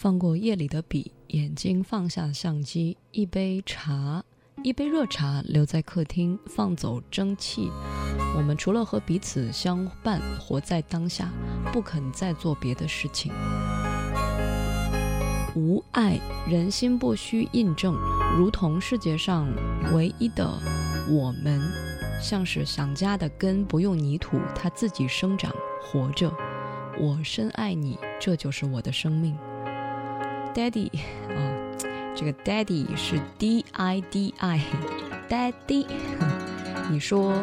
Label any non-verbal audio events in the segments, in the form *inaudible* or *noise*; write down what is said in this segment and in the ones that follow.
放过夜里的笔，眼睛放下相机，一杯茶，一杯热茶留在客厅，放走蒸汽。我们除了和彼此相伴，活在当下，不肯再做别的事情。无爱，人心不需印证，如同世界上唯一的我们，像是想家的根，不用泥土，它自己生长，活着。我深爱你，这就是我的生命。Daddy 啊，这个 Daddy 是 D I D I，Daddy。*laughs* 你说，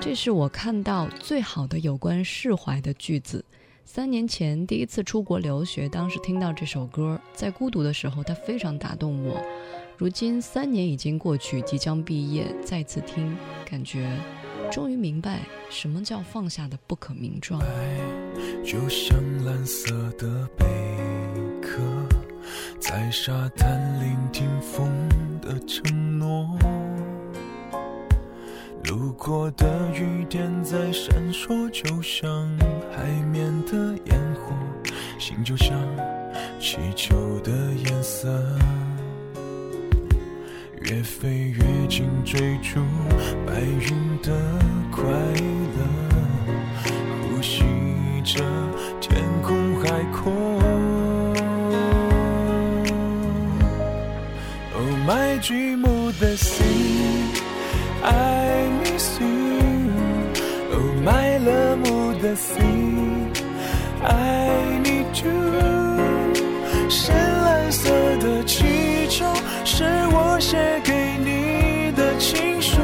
这是我看到最好的有关释怀的句子。三年前第一次出国留学，当时听到这首歌，在孤独的时候，它非常打动我。如今三年已经过去，即将毕业，再次听，感觉终于明白什么叫放下的不可名状。就像蓝色的贝壳，在沙滩聆听风的承诺。路过的雨点在闪烁，就像海面的烟火，心就像气球的颜色，越飞越近，追逐白云的快乐，呼吸着天空海阔。My dream of the sea。I miss you, oh my love of the sea. I need you. 深蓝色的气球是我写给你的情书，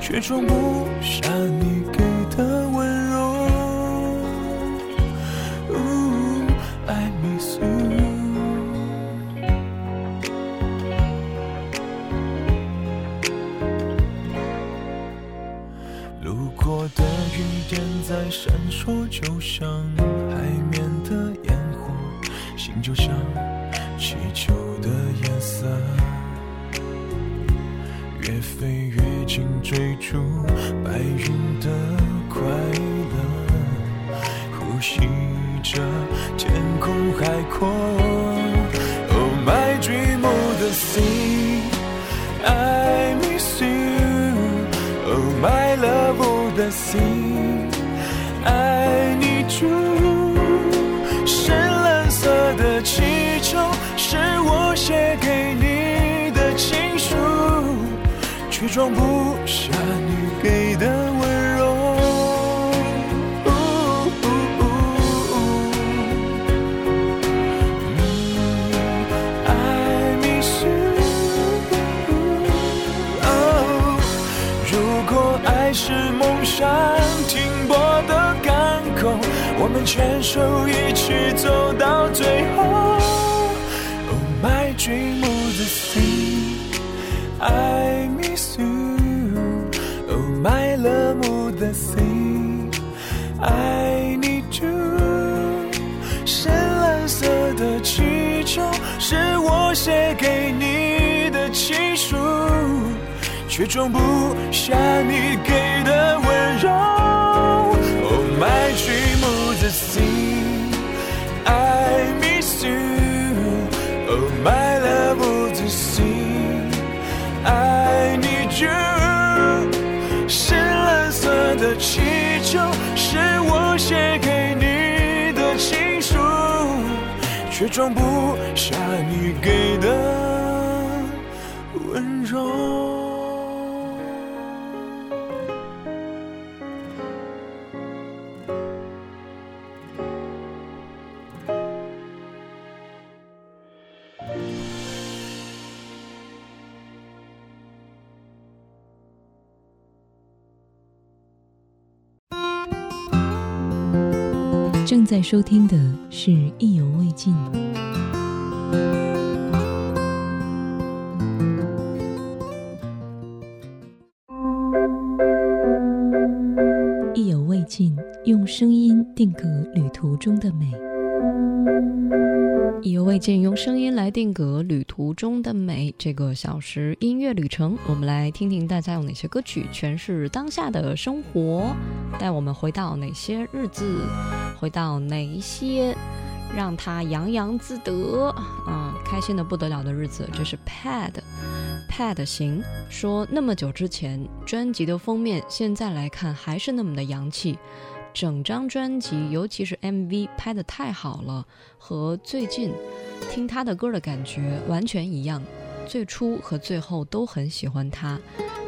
却装不下我，就像海面的烟火，心就像气球的颜色，越飞越近，追逐白云的快乐，呼吸着天空海阔。Oh my dream of the sea, I miss you. Oh my love of the sea, 装不下你给的温柔。I miss you. 如果爱是梦想停泊的港口，我们牵手一起走到最后。Oh my dream of the sea, I miss you. Oh my love of the sea, I need you. 深蓝色的气球是我写给你的情书。却装不下你给的温柔。却装不下你给的。在收听的是《意犹未尽》。用声音定格旅途中的美。意犹未尽，用声音来定格旅途中的美。这个小时音乐旅程，我们来听听大家有哪些歌曲诠释当下的生活，带我们回到哪些日子，回到哪一些让他洋洋自得啊、开心的不得了的日子。这是 Pad。Pad 行说，那么久之前专辑的封面，现在来看还是那么的洋气。整张专辑，尤其是 MV 拍得太好了，和最近听他的歌的感觉完全一样。最初和最后都很喜欢他，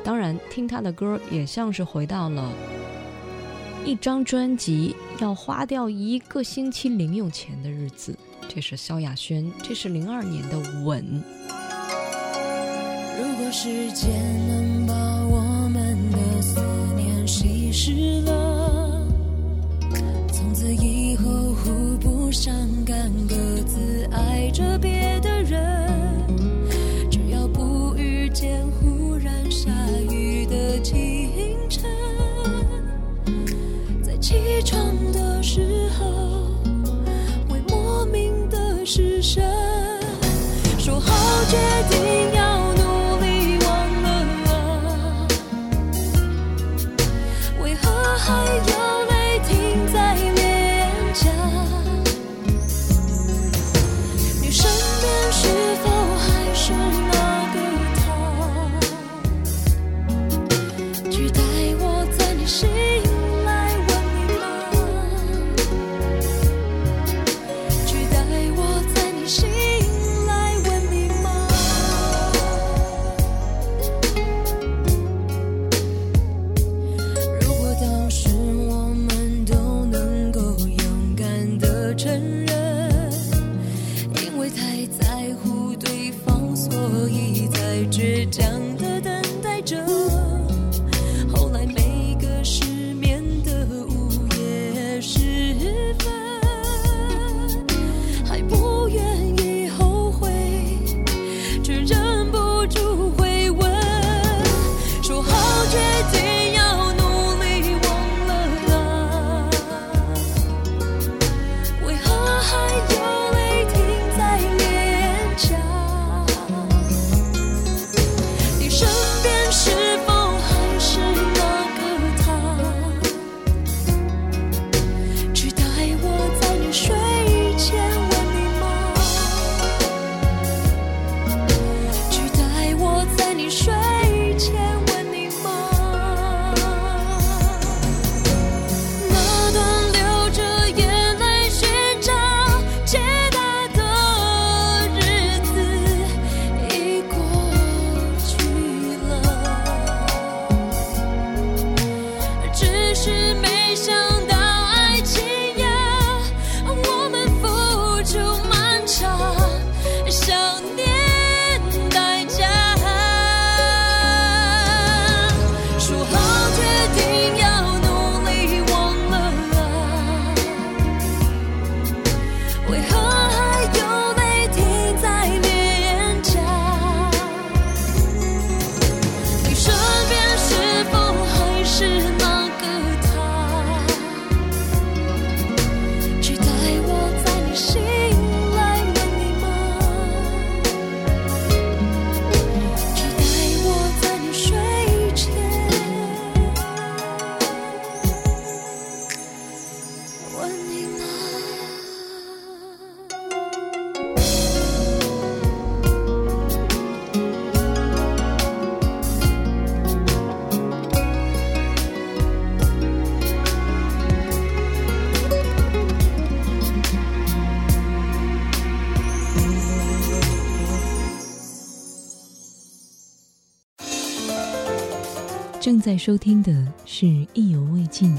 当然听他的歌也像是回到了一张专辑要花掉一个星期零用钱的日子。这是萧亚轩，这是零二年的《吻》。如果时间能把我们的思念稀释了，从此以后互不相干，各自爱着别的人。只要不遇见忽然下雨的清晨，在起床的时候会莫名的失神。是悲伤。收听的是《意犹未尽》。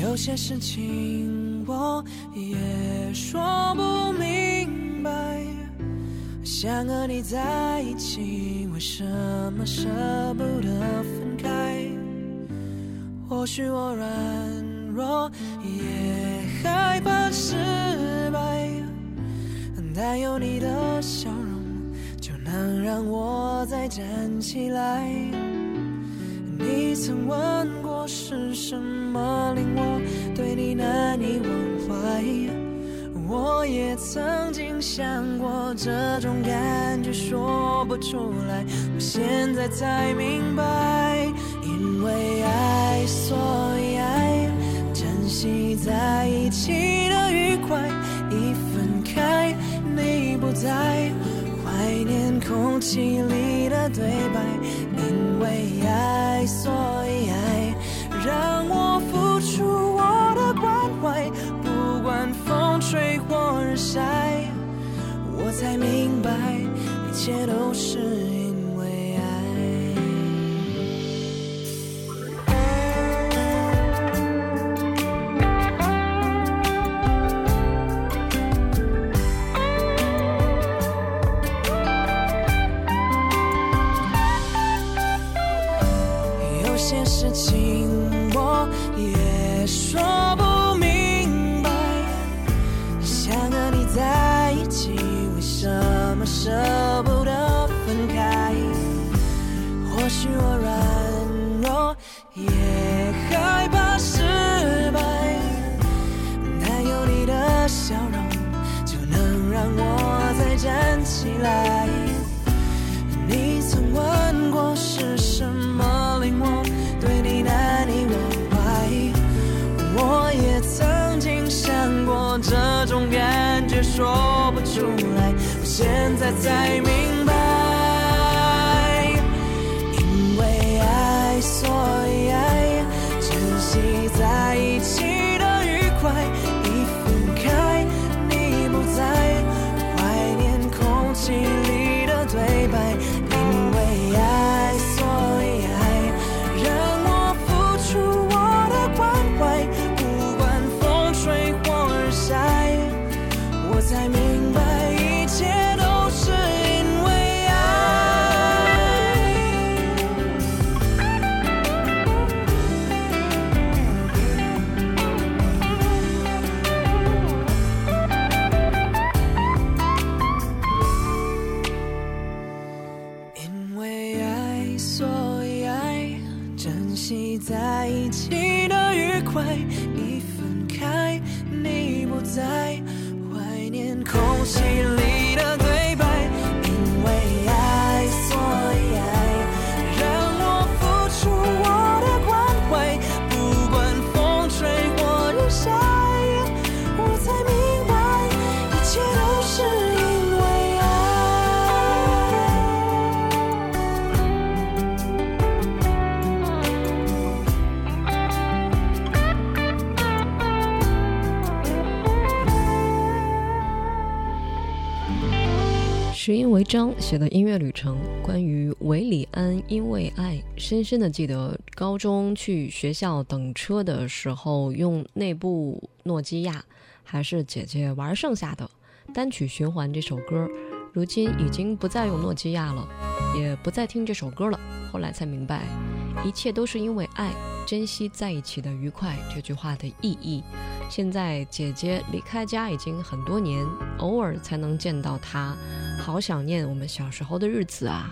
有些事情我也说不明白，想和你在一起，为什么舍不得分开？或许我软弱，也害怕失败，但有你的笑容，就能让我再站起来。你曾问过是什么令我对你难以忘怀，我也曾经想过这种感觉说不出来，我现在才明白，因为爱所以爱，珍惜在一起的愉快，一分开你不在。怀念空气里的对白，因为爱所以爱，让才明白一切都是来。你曾问过是什么令我对你难以忘怀，我也曾经想过这种感觉说不出来，我现在才空气石英为章写的音乐旅程，关于韦礼安因为爱，深深的记得高中去学校等车的时候，用那部诺基亚，还是姐姐玩剩下的单曲循环这首歌。如今已经不再用诺基亚了，也不再听这首歌了。后来才明白，一切都是因为爱，珍惜在一起的愉快。这句话的意义。现在姐姐离开家已经很多年，偶尔才能见到她，好想念我们小时候的日子啊！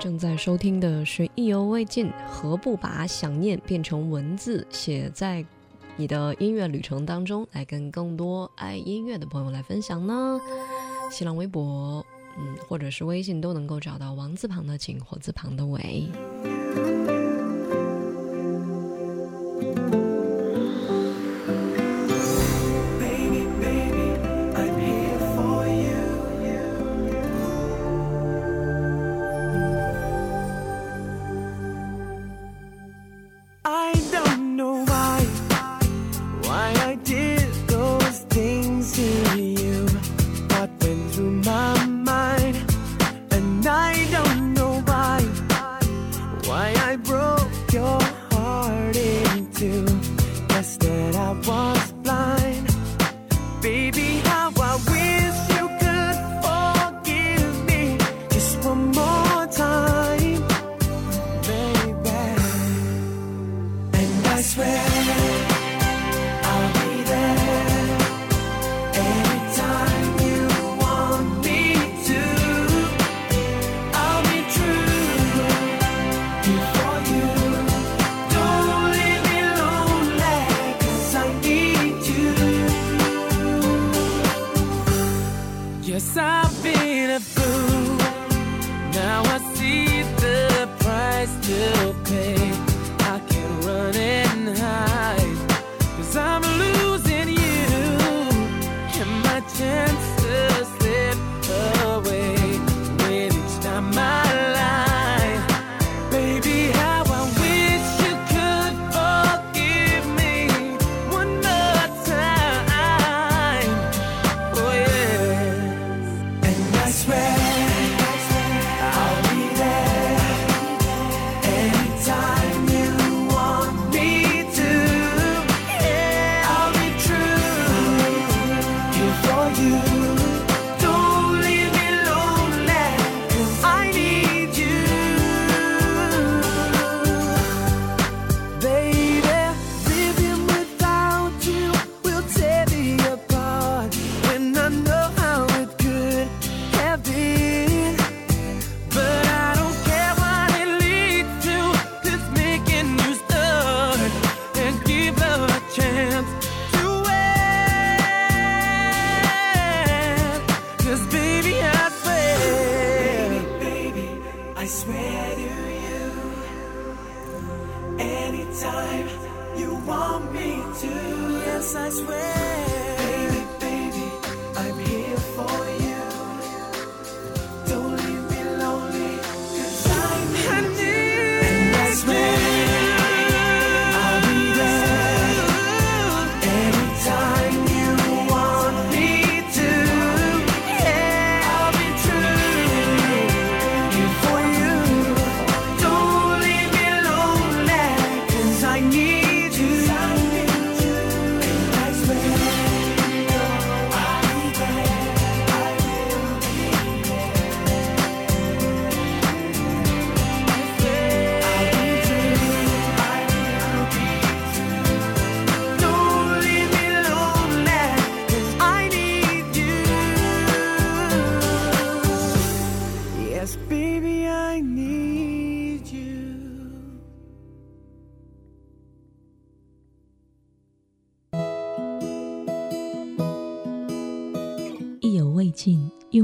正在收听的是意犹未尽，何不把想念变成文字，写在你的音乐旅程当中，来跟更多爱音乐的朋友来分享呢？新浪微博，嗯，或者是微信都能够找到王字旁的景，火字旁的伟。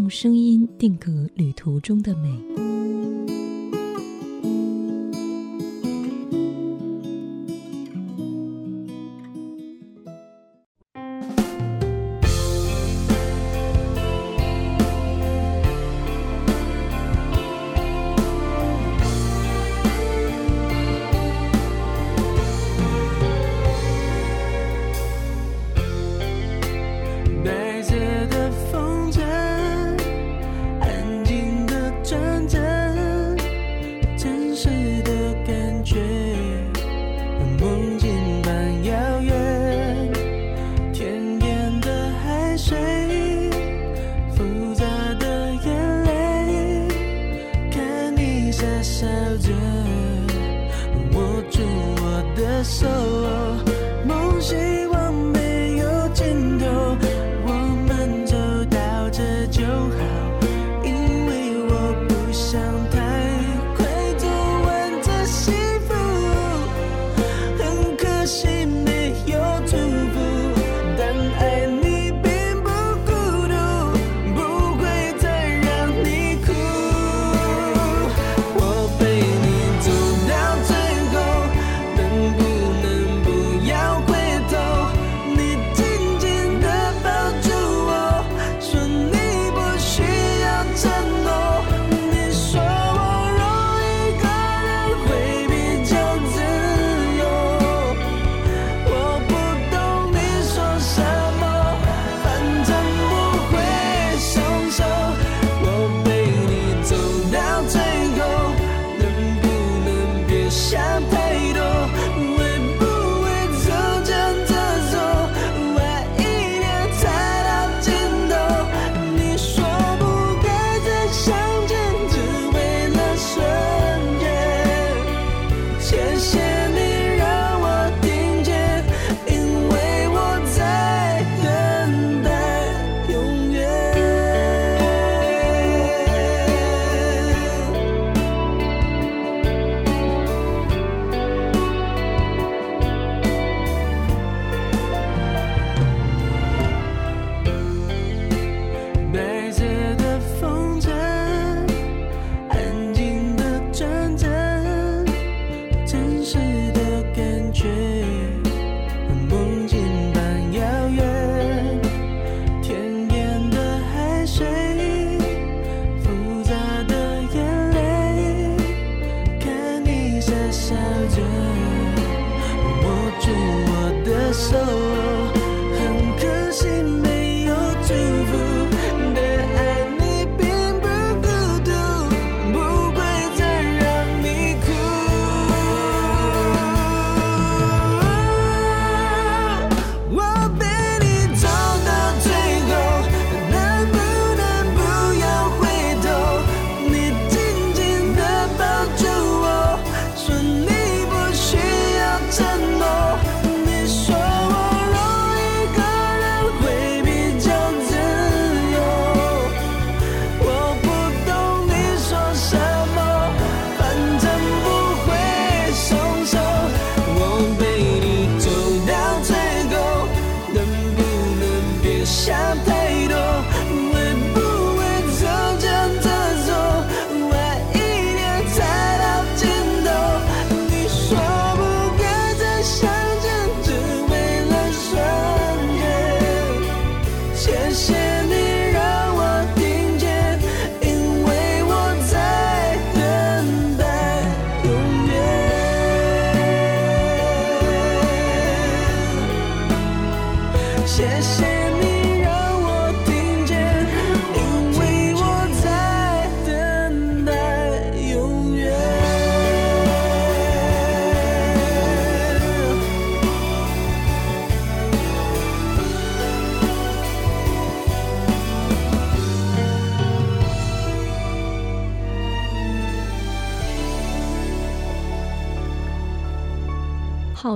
声音定格旅途中的美。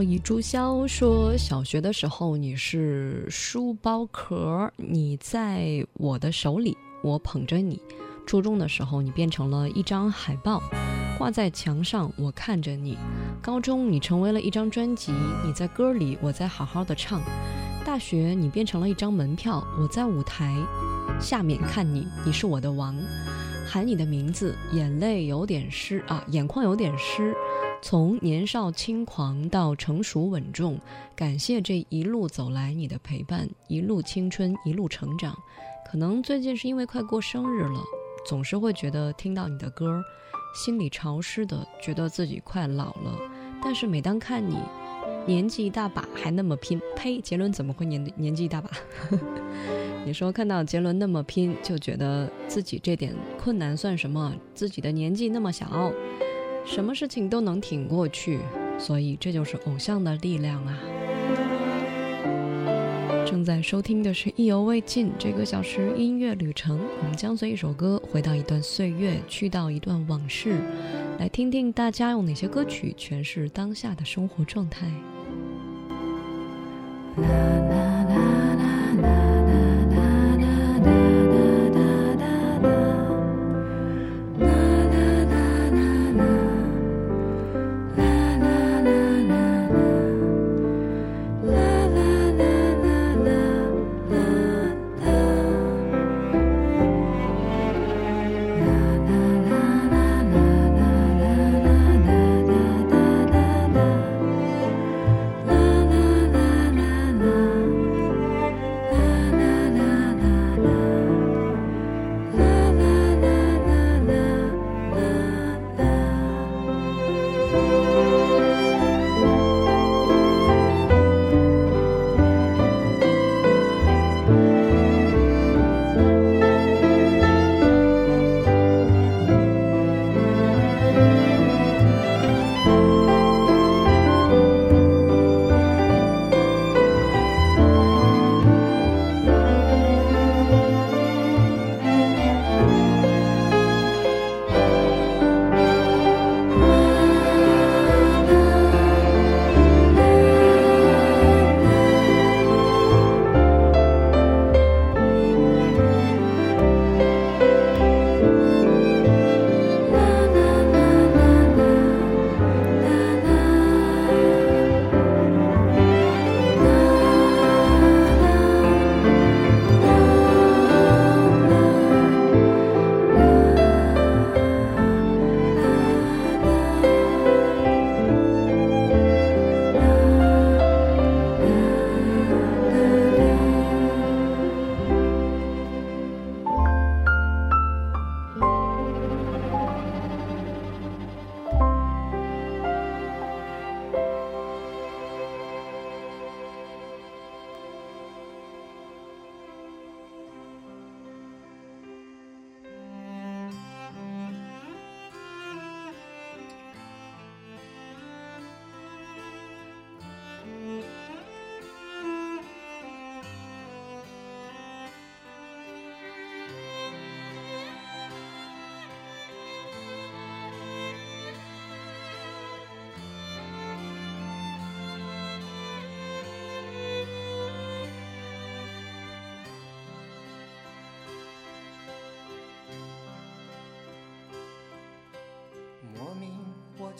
以朱霄说：“小学的时候你是书包壳，你在我的手里，我捧着你；初中的时候你变成了一张海报，挂在墙上，我看着你；高中你成为了一张专辑，你在歌里，我在好好的唱；大学你变成了一张门票，我在舞台下面看你，你是我的王，喊你的名字，眼泪有点湿啊，眼眶有点湿。”从年少轻狂到成熟稳重，感谢这一路走来你的陪伴，一路青春，一路成长。可能最近是因为快过生日了，总是会觉得听到你的歌，心里潮湿的，觉得自己快老了。但是每当看你，年纪一大把还那么拼，呸！杰伦怎么会年年纪一大把？你说看到杰伦那么拼，就觉得自己这点困难算什么？自己的年纪那么小，什么事情都能挺过去，所以这就是偶像的力量啊！正在收听的是《意犹未尽》这个小时音乐旅程，我们将随一首歌回到一段岁月，去到一段往事，来听听大家用哪些歌曲诠释当下的生活状态。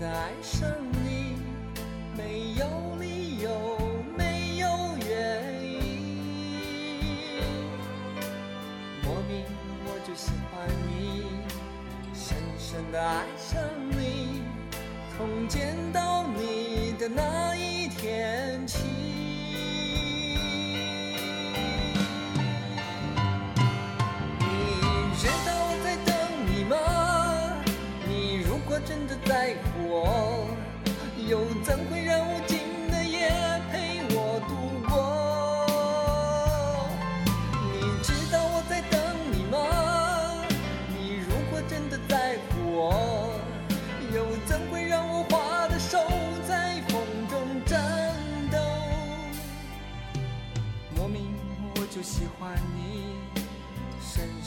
的爱上你，没有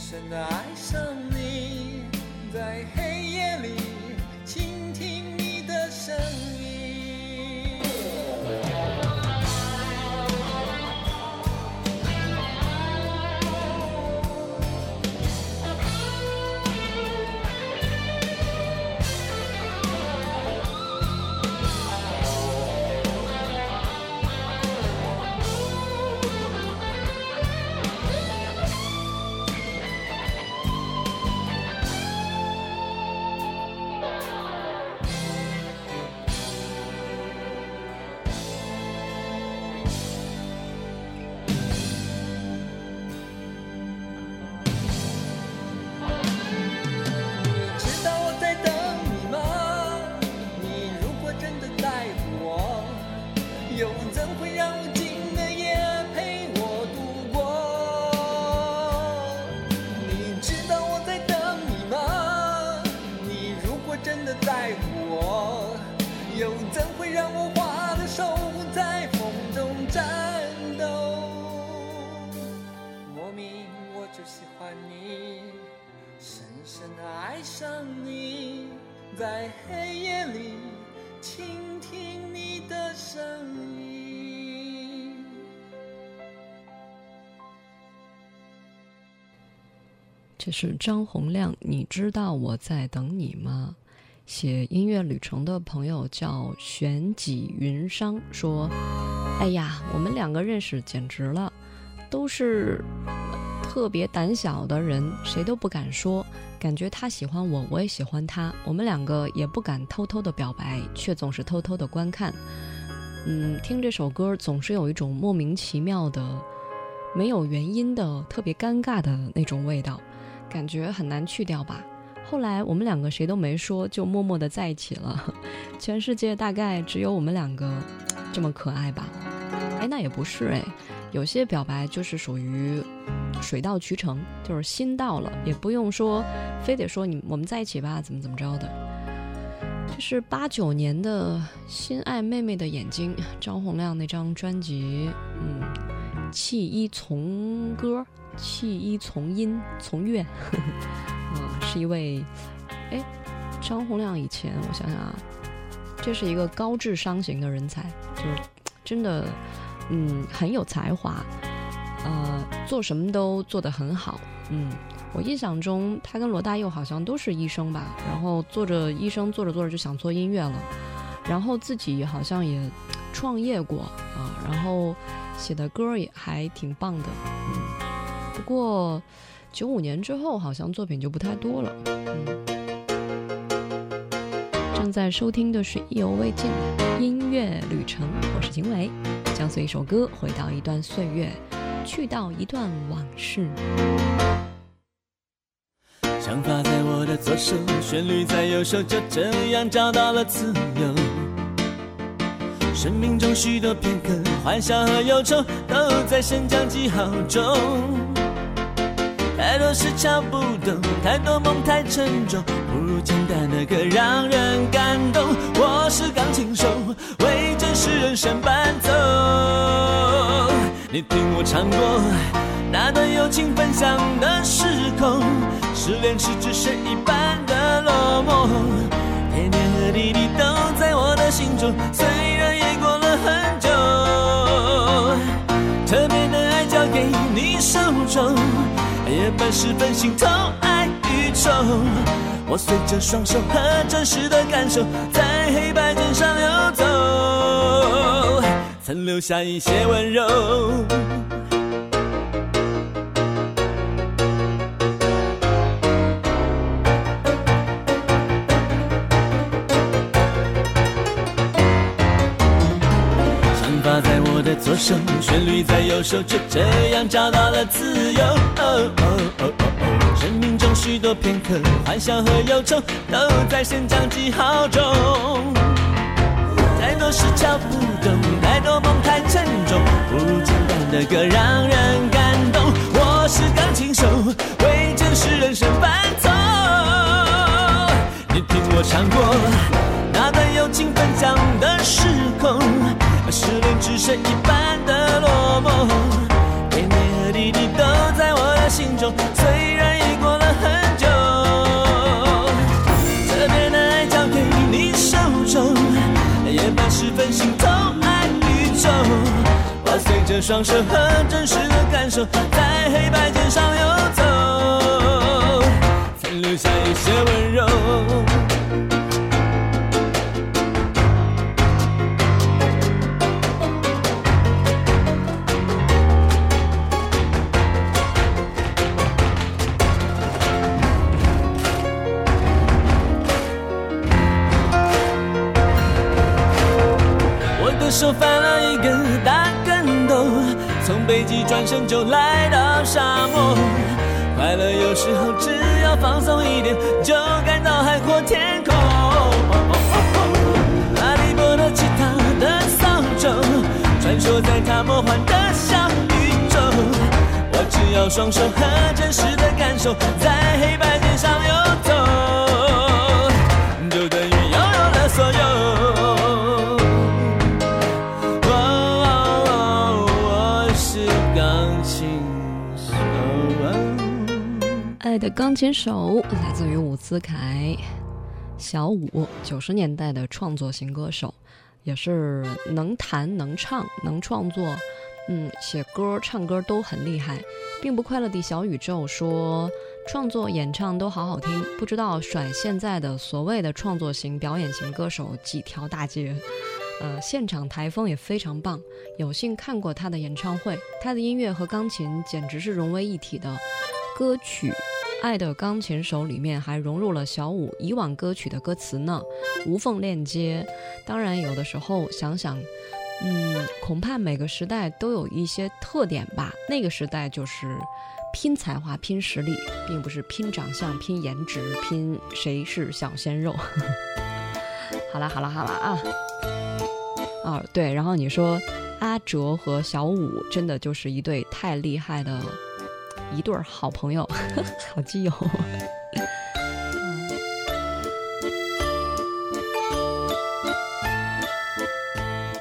深的爱上你在黑夜里这是张洪亮，你知道我在等你吗？写音乐旅程的朋友叫玄几云商说：“哎呀，我们两个认识简直了，都是特别胆小的人，谁都不敢说。感觉他喜欢我，我也喜欢他，我们两个也不敢偷偷的表白，却总是偷偷的观看。嗯，听这首歌总是有一种莫名其妙的、没有原因的、特别尴尬的那种味道。”感觉很难去掉吧。后来我们两个谁都没说，就默默的在一起了。*laughs* 全世界大概只有我们两个这么可爱吧？哎，那也不是哎，有些表白就是属于水到渠成，就是心到了，也不用说非得说你我们在一起吧，怎么怎么着的。这是八九年的《心爱妹妹的眼睛》，张洪亮那张专辑，嗯，弃医从歌。弃医从音 *laughs* 从乐，嗯，*laughs* 是一位，哎，张洪亮以前我想想啊，这是一个高智商型的人才，就是真的，嗯，很有才华，呃，做什么都做得很好，嗯，我印象中他跟罗大佑好像都是医生吧，然后做着医生做着做着就想做音乐了，然后自己好像也创业过啊，然后写的歌也还挺棒的，嗯。过，九五年之后好像作品就不太多了。嗯，正在收听的是《意犹未尽》音乐旅程，我是景伟，将随一首歌回到一段岁月，去到一段往事。想法在我的左手，旋律在右手，就这样找到了自由。生命中许多片刻，欢笑和忧愁，都在升降记号中。太多事敲不动，太多梦太沉重，不如简单的歌让人感动。我是钢琴手，为真实人生伴奏。你听我唱过那段友情分享的时空，失恋时只剩一半的落寞。点点和滴滴都在我的心中，虽然也过了很久。特别的爱交给你手中。夜半时分心头爱与愁，我随着双手和真实的感受，在黑白键上游走，曾留下一些温柔。左手，旋律在右手，就这样找到了自由。哦哦哦哦哦，生命中许多片刻，欢笑和忧愁，都在升降记号中。太多事敲不动，太多梦太沉重，不如简单的歌让人感动。我是钢琴手，为真实人生伴奏。你听我唱过那段友情分享的时空，失恋只剩一半的落寞。给你和滴弟都在我的心中，虽然已过了很久。特别的爱交给你手中，夜半时分心痛爱宇宙，我随着双手和真实的感受，在黑白间上游走，残留下一些温柔。转身就来到沙漠。快乐有时候只要放松一点，就感到海阔天空。阿利波特骑他的扫帚，穿梭在他魔幻的小宇宙。我只要双手和真实的感受，在黑白键上游爱的钢琴手来自于伍兹凯，小伍，九十年代的创作型歌手，也是能弹能唱能创作，嗯，写歌唱歌都很厉害。并不快乐的小宇宙说，创作演唱都好好听，不知道甩现在的所谓的创作型表演型歌手几条大街。呃，现场台风也非常棒，有幸看过他的演唱会，他的音乐和钢琴简直是融为一体的。歌曲《爱的钢琴手》里面还融入了小五以往歌曲的歌词呢，无缝链接。当然，有的时候想想，嗯，恐怕每个时代都有一些特点吧。那个时代就是拼才华、拼实力，并不是拼长相、拼颜值、拼谁是小鲜肉。*laughs* 好啦，好啦，好啦啊！哦，对，然后你说阿哲和小五真的就是一对太厉害的一对好朋友，*laughs* 好基友。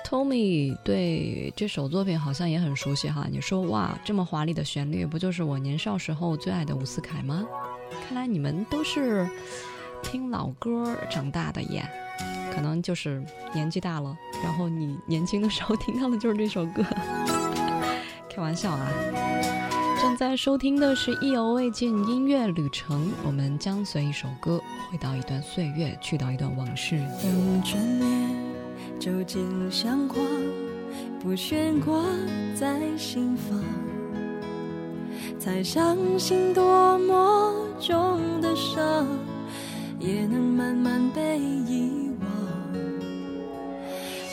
Tommy 对这首作品好像也很熟悉哈。你说哇，这么华丽的旋律，不就是我年少时候最爱的伍思凯吗？看来你们都是听老歌长大的耶。可能就是年纪大了，然后你年轻的时候听到的就是这首歌。开玩笑啊！正在收听的是《意犹未尽音乐旅程》，我们将随一首歌回到一段岁月，去到一段往事。等眷恋究竟像花，不悬挂在心房，才相信多么重的伤，也能慢慢被遗忘。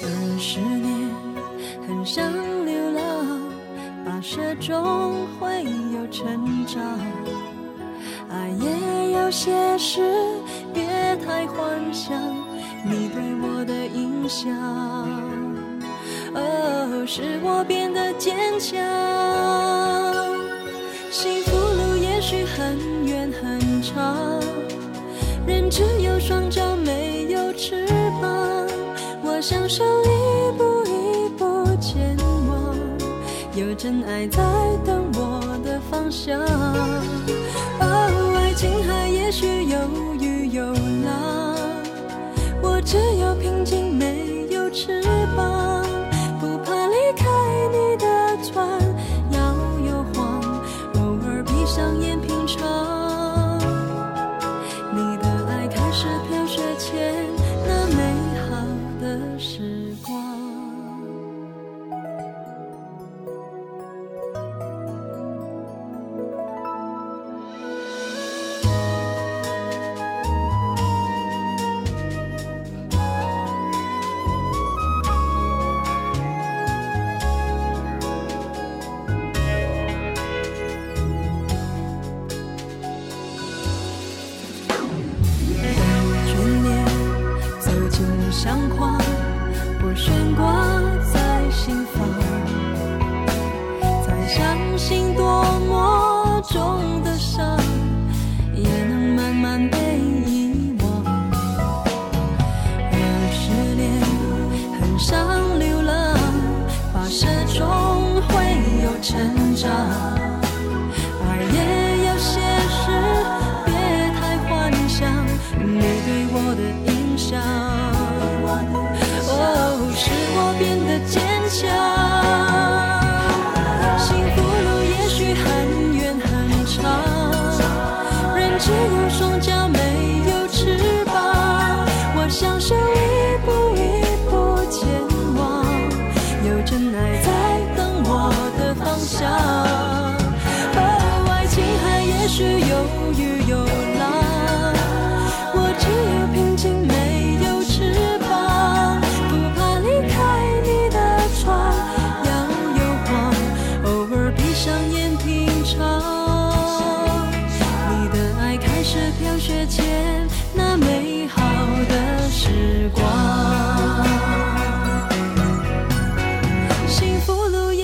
二十年，很想，跋涉中会有成长。爱也有些事，别太幻想你对我的影响。哦，使我变得坚强。幸福路也许很远很长，人只有双脚没有翅膀。我享受一步，有真爱在等我的方向。哦，爱情海也许有雨有浪，我只有平静没有翅膀，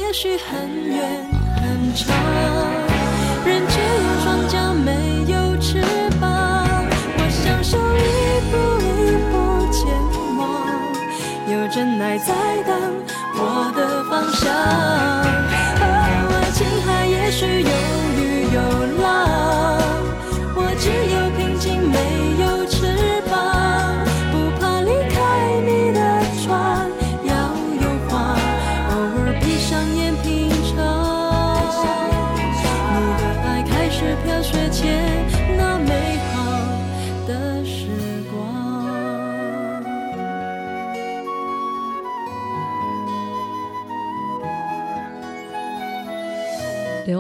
也许很远很长，人只有双脚没有翅膀。我享受一步一步前往，有真爱在等我的方向。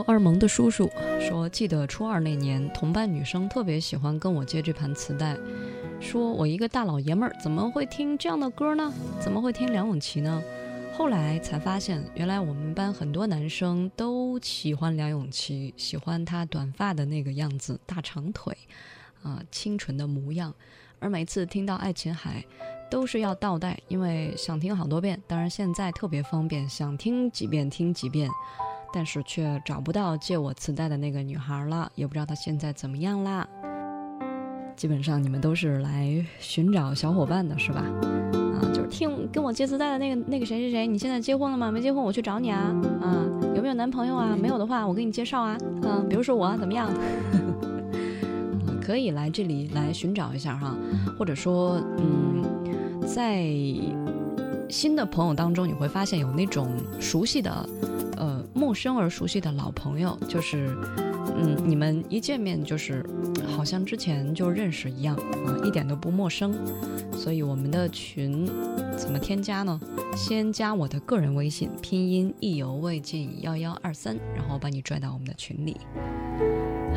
二萌的叔叔说，记得初二那年，同班女生特别喜欢跟我借这盘磁带，说我一个大老爷们儿怎么会听这样的歌呢？怎么会听梁咏琪呢？后来才发现，原来我们班很多男生都喜欢梁咏琪，喜欢她短发的那个样子，大长腿，啊、清纯的模样。而每次听到《爱琴海》，都是要倒带，因为想听好多遍。当然现在特别方便，想听几遍听几遍。但是却找不到借我磁带的那个女孩了，也不知道她现在怎么样啦。基本上你们都是来寻找小伙伴的是吧？啊，就是听跟我借磁带的那个那个谁谁谁，你现在结婚了吗？没结婚我去找你啊！啊，有没有男朋友啊？没有的话我给你介绍啊！嗯、比如说我怎么样？*laughs* 可以来这里来寻找一下哈，或者说，嗯，在新的朋友当中，你会发现有那种熟悉的。呃陌生而熟悉的老朋友，就是，嗯，你们一见面就是，好像之前就认识一样啊、一点都不陌生。所以我们的群怎么添加呢？先加我的个人微信，拼音意犹未尽幺幺二三，然后把你拽到我们的群里。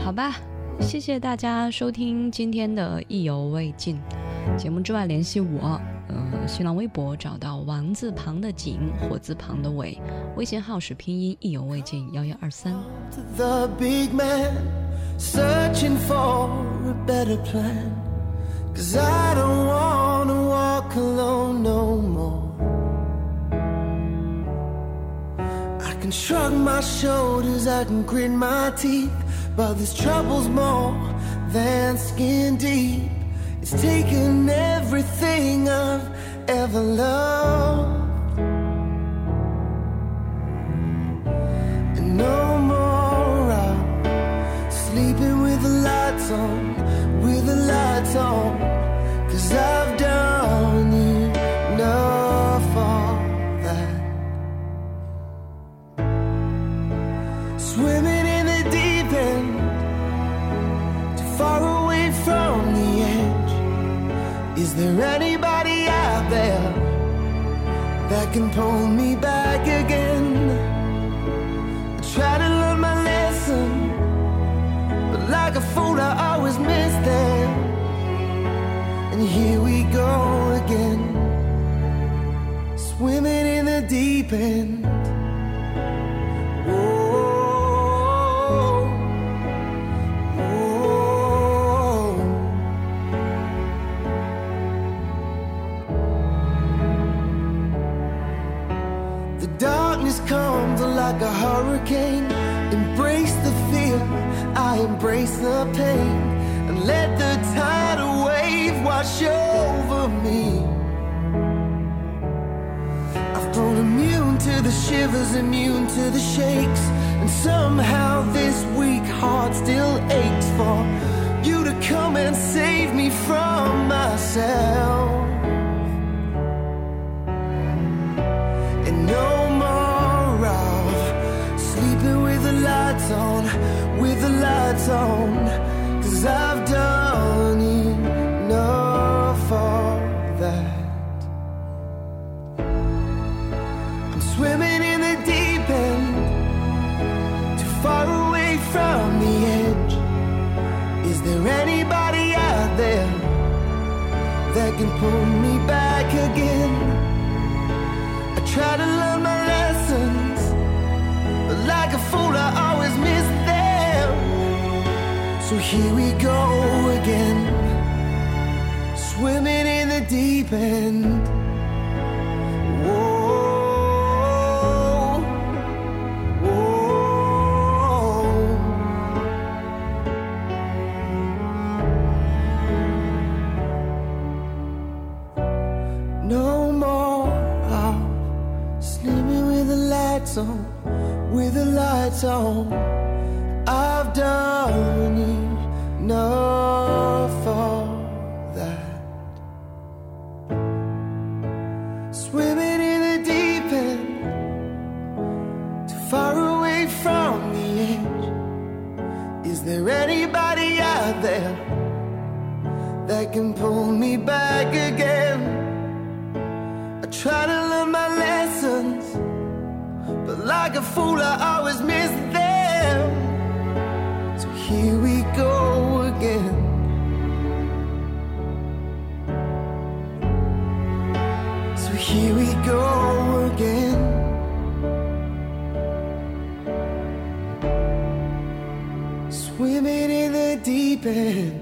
好吧，谢谢大家收听今天的意犹未尽。节目之外联系我，呃，新浪微博找到王字旁的景，火字旁的伟，微信号是拼音意犹未尽幺幺二三。The big man, searching for a better plan. Cause I don't wanna walk alone no more. I can shrug my shoulders, I can grit my teeth, but this trouble's more than skin deep. It's taken everything I've ever loved. And no more I'm sleeping with the lights on, with the lights on. Cause I've done Is there anybody out there that can pull me back again? I try to learn my lesson, but like a fool, I always miss them. And here we go again, swimming in the deep end. Hurricane. Embrace the fear, I embrace the pain, and let the tidal wave wash over me. I've grown immune to the shivers, immune to the shakes, and somehow this weak heart still aches for you to come and save me from myself. And no with the lights on. Cause I've done enough of that. I'm swimming in the deep end, too far away from the edge. Is there anybody out there that can pull me back again? I try to learn my lessons, but like a fool, I always miss. So here we go again, swimming in the deep end. Whoa, whoa. No more sleeping with the lights on, with the lights on. I've done can pull me back again? I try to learn my lessons, but like a fool, I always miss them. So here we go again. So here we go again. Swimming in the deep end.